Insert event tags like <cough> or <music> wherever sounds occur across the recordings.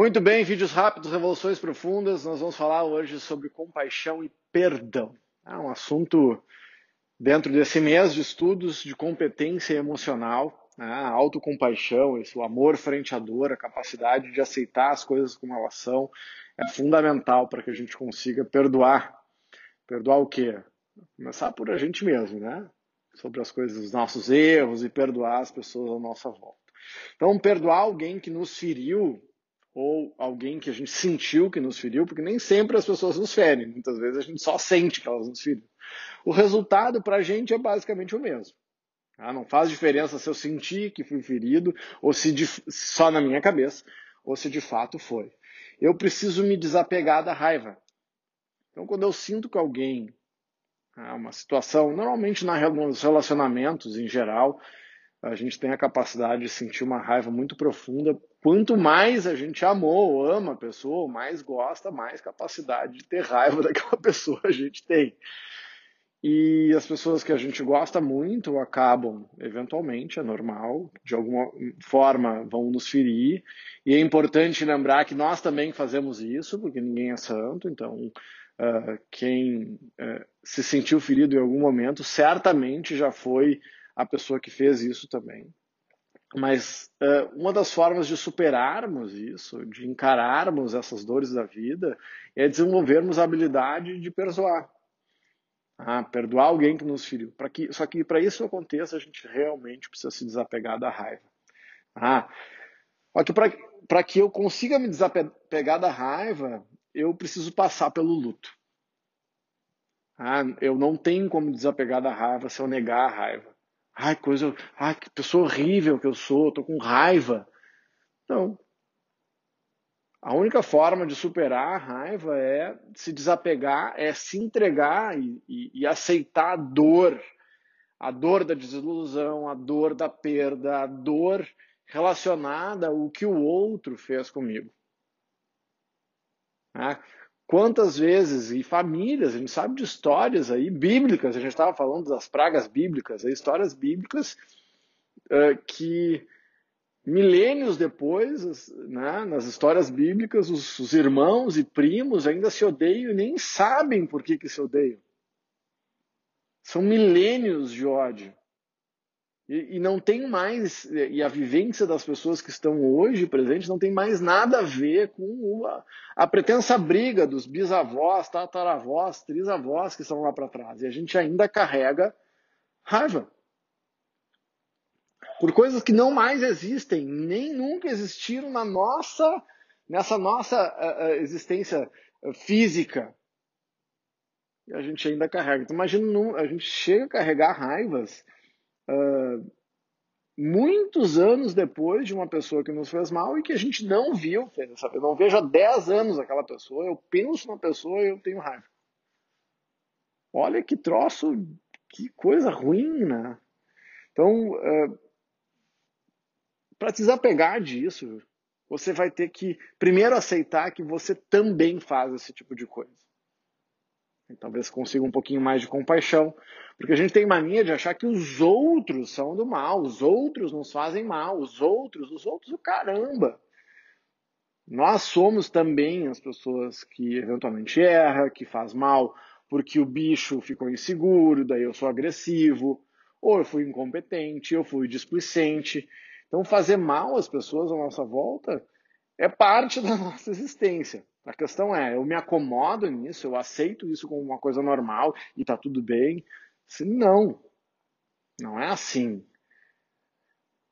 Muito bem, vídeos rápidos, revoluções profundas. Nós vamos falar hoje sobre compaixão e perdão. É um assunto dentro desse mês de estudos de competência emocional, né? autocompaixão, esse o amor frente à dor, a capacidade de aceitar as coisas como elas são, é fundamental para que a gente consiga perdoar. Perdoar o quê? Começar por a gente mesmo, né? Sobre as coisas, os nossos erros e perdoar as pessoas à nossa volta. Então, perdoar alguém que nos feriu ou alguém que a gente sentiu que nos feriu, porque nem sempre as pessoas nos ferem, muitas vezes a gente só sente que elas nos feriram. O resultado para a gente é basicamente o mesmo. Tá? Não faz diferença se eu senti que fui ferido, ou se de, só na minha cabeça, ou se de fato foi. Eu preciso me desapegar da raiva. Então, quando eu sinto que alguém, tá, uma situação, normalmente nos relacionamentos em geral, a gente tem a capacidade de sentir uma raiva muito profunda. Quanto mais a gente amou ou ama a pessoa, mais gosta, mais capacidade de ter raiva <laughs> daquela pessoa a gente tem. E as pessoas que a gente gosta muito acabam, eventualmente, é normal, de alguma forma vão nos ferir. E é importante lembrar que nós também fazemos isso, porque ninguém é santo. Então, uh, quem uh, se sentiu ferido em algum momento certamente já foi a pessoa que fez isso também. Mas uh, uma das formas de superarmos isso, de encararmos essas dores da vida, é desenvolvermos a habilidade de perdoar. Ah, perdoar alguém que nos feriu. Que, só que para isso aconteça, a gente realmente precisa se desapegar da raiva. Ah, para que eu consiga me desapegar da raiva, eu preciso passar pelo luto. Ah, eu não tenho como desapegar da raiva se eu negar a raiva. Ai, coisa. Ai, que pessoa horrível que eu sou, tô com raiva. Não. A única forma de superar a raiva é se desapegar, é se entregar e, e, e aceitar a dor. A dor da desilusão, a dor da perda, a dor relacionada ao que o outro fez comigo. Né? Quantas vezes, e famílias, a gente sabe de histórias aí bíblicas, a gente estava falando das pragas bíblicas, histórias bíblicas uh, que milênios depois, né, nas histórias bíblicas, os, os, irmãos e primos ainda se odeiam e nem sabem por que, que se odeiam. São milênios de ódio. E, e, não tem mais, e a vivência das pessoas que estão hoje presentes não tem mais nada a ver com a, a pretensa briga dos bisavós, tataravós, trisavós que estão lá para trás. E a gente ainda carrega raiva. Por coisas que não mais existem, nem nunca existiram na nossa, nessa nossa uh, existência física. E a gente ainda carrega. Então, imagina, a gente chega a carregar raivas uh, muitos anos depois de uma pessoa que nos fez mal e que a gente não viu, sabe? Eu não vejo há 10 anos aquela pessoa, eu penso na pessoa e eu tenho raiva. Olha que troço, que coisa ruim, né? Então, uh, para desapegar disso, você vai ter que primeiro aceitar que você também faz esse tipo de coisa. Talvez consiga um pouquinho mais de compaixão, porque a gente tem mania de achar que os outros são do mal, os outros nos fazem mal, os outros, os outros, o caramba. Nós somos também as pessoas que eventualmente erra, que faz mal porque o bicho ficou inseguro, daí eu sou agressivo, ou eu fui incompetente, eu fui displicente. Então fazer mal às pessoas à nossa volta é parte da <laughs> nossa existência. A questão é, eu me acomodo nisso, eu aceito isso como uma coisa normal e tá tudo bem. Se não, não é assim.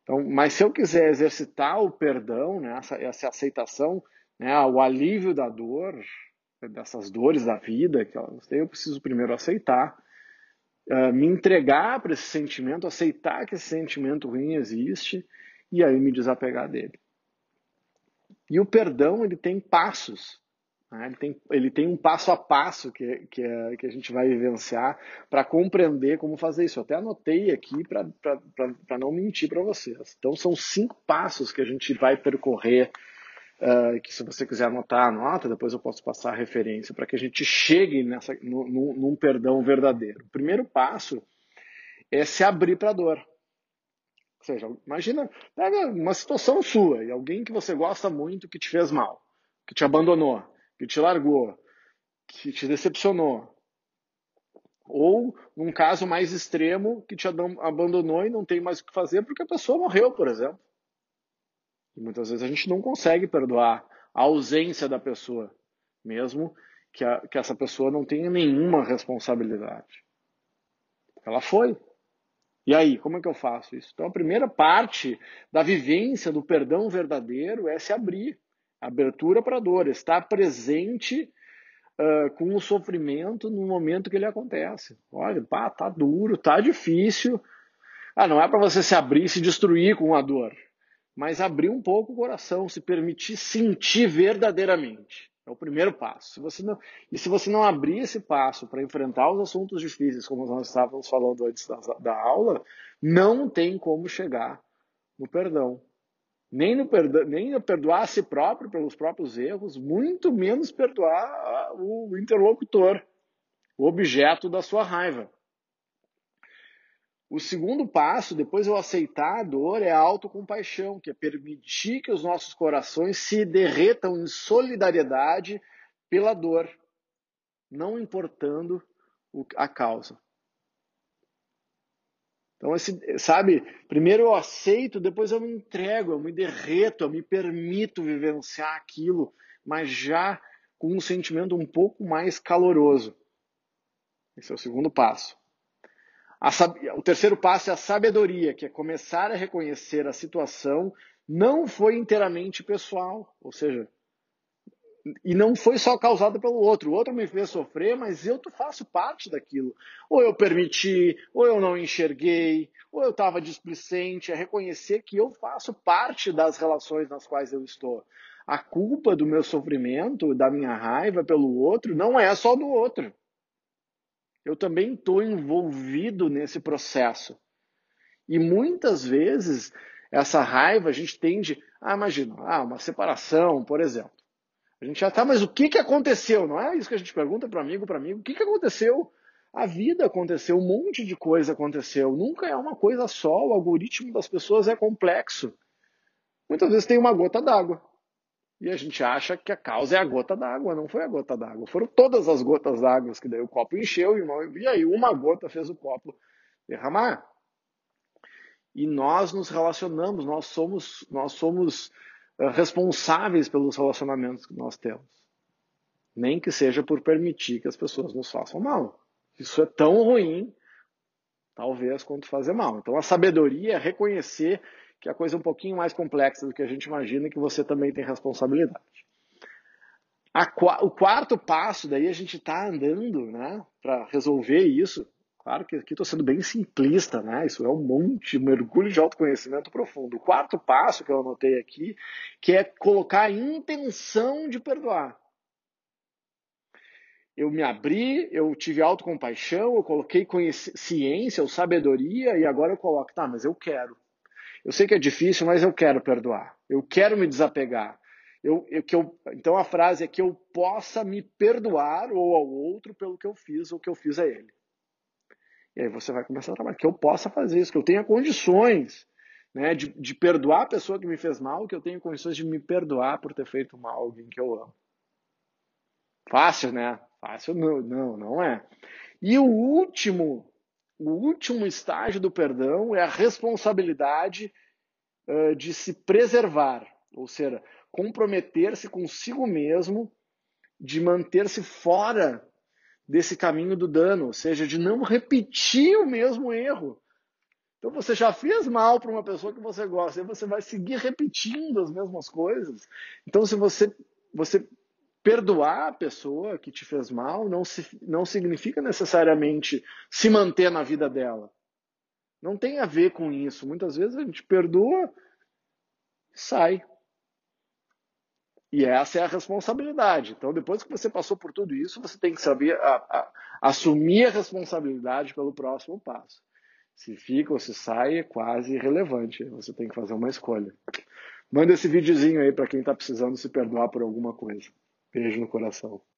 Então, mas se eu quiser exercitar o perdão, né, essa, essa aceitação, né, o alívio da dor, dessas dores da vida que elas têm, eu preciso primeiro aceitar, uh, me entregar para esse sentimento, aceitar que esse sentimento ruim existe e aí me desapegar dele. E o perdão ele tem passos. Né? Ele, tem, ele tem um passo a passo que, que, é, que a gente vai vivenciar para compreender como fazer isso. Eu até anotei aqui para não mentir para vocês. Então, são cinco passos que a gente vai percorrer. Uh, que se você quiser anotar, anota, depois eu posso passar a referência para que a gente chegue nessa, no, num perdão verdadeiro. O primeiro passo é se abrir para a dor. Seja, imagina, pega uma situação sua e alguém que você gosta muito que te fez mal, que te abandonou, que te largou, que te decepcionou. Ou, num caso mais extremo, que te abandonou e não tem mais o que fazer porque a pessoa morreu, por exemplo. E muitas vezes a gente não consegue perdoar a ausência da pessoa, mesmo que, a, que essa pessoa não tenha nenhuma responsabilidade. Ela foi. E aí, como é que eu faço isso? Então, a primeira parte da vivência do perdão verdadeiro é se abrir. Abertura para a dor, estar presente uh, com o sofrimento no momento que ele acontece. Olha, pá, tá duro, tá difícil. Ah, não é para você se abrir e se destruir com a dor mas abrir um pouco o coração, se permitir sentir verdadeiramente. É o primeiro passo. Se você não, e se você não abrir esse passo para enfrentar os assuntos difíceis, como nós estávamos falando antes da, da aula, não tem como chegar no perdão. Nem no, perdão, nem no perdoar a si próprio pelos próprios erros, muito menos perdoar o interlocutor, o objeto da sua raiva. O segundo passo, depois eu aceitar a dor, é a autocompaixão, que é permitir que os nossos corações se derretam em solidariedade pela dor, não importando a causa. Então, esse, sabe, primeiro eu aceito, depois eu me entrego, eu me derreto, eu me permito vivenciar aquilo, mas já com um sentimento um pouco mais caloroso. Esse é o segundo passo. A, o terceiro passo é a sabedoria, que é começar a reconhecer a situação não foi inteiramente pessoal, ou seja, e não foi só causada pelo outro. O outro me fez sofrer, mas eu faço parte daquilo. Ou eu permiti, ou eu não enxerguei, ou eu estava displicente. É reconhecer que eu faço parte das relações nas quais eu estou. A culpa do meu sofrimento, da minha raiva pelo outro, não é só do outro eu também estou envolvido nesse processo. E muitas vezes essa raiva a gente tende a imaginar, ah, uma separação, por exemplo. A gente já tá, mas o que, que aconteceu? Não é isso que a gente pergunta para amigo, para amigo, o que, que aconteceu? A vida aconteceu, um monte de coisa aconteceu. Nunca é uma coisa só, o algoritmo das pessoas é complexo. Muitas vezes tem uma gota d'água. E a gente acha que a causa é a gota d'água, não foi a gota d'água. Foram todas as gotas d'água que daí o copo encheu e, aí uma gota fez o copo derramar. E nós nos relacionamos, nós somos, nós somos uh, responsáveis pelos relacionamentos que nós temos. Nem que seja por permitir que as pessoas nos façam mal. Isso é tão ruim, talvez, quanto fazer mal. Então a sabedoria é reconhecer que é a coisa é um pouquinho mais complexa do que a gente imagina e que você também tem responsabilidade. A, o quarto passo, daí a gente está andando né, para resolver isso. Claro que aqui estou sendo bem simplista, né? Isso é um monte, um mergulho de autoconhecimento profundo. O quarto passo que eu anotei aqui, que é colocar a intenção de perdoar. Eu me abri, eu tive autocompaixão, eu coloquei ciência ou sabedoria e agora eu coloco, tá, mas eu quero. Eu sei que é difícil, mas eu quero perdoar. Eu quero me desapegar. Eu, eu, que eu, então a frase é que eu possa me perdoar ou ao outro pelo que eu fiz ou que eu fiz a ele. E aí você vai começar a trabalhar. Que eu possa fazer isso, que eu tenha condições né, de, de perdoar a pessoa que me fez mal, que eu tenha condições de me perdoar por ter feito mal a alguém que eu amo. Fácil, né? Fácil não, não, não é. E o último o último estágio do perdão é a responsabilidade uh, de se preservar, ou seja, comprometer-se consigo mesmo, de manter-se fora desse caminho do dano, ou seja, de não repetir o mesmo erro. Então você já fez mal para uma pessoa que você gosta, e você vai seguir repetindo as mesmas coisas. Então se você você perdoar a pessoa que te fez mal não, se, não significa necessariamente se manter na vida dela. Não tem a ver com isso. Muitas vezes a gente perdoa, sai. E essa é a responsabilidade. Então, depois que você passou por tudo isso, você tem que saber a, a, assumir a responsabilidade pelo próximo passo. Se fica ou se sai é quase irrelevante. Você tem que fazer uma escolha. Manda esse videozinho aí para quem está precisando se perdoar por alguma coisa. Beijo no coração.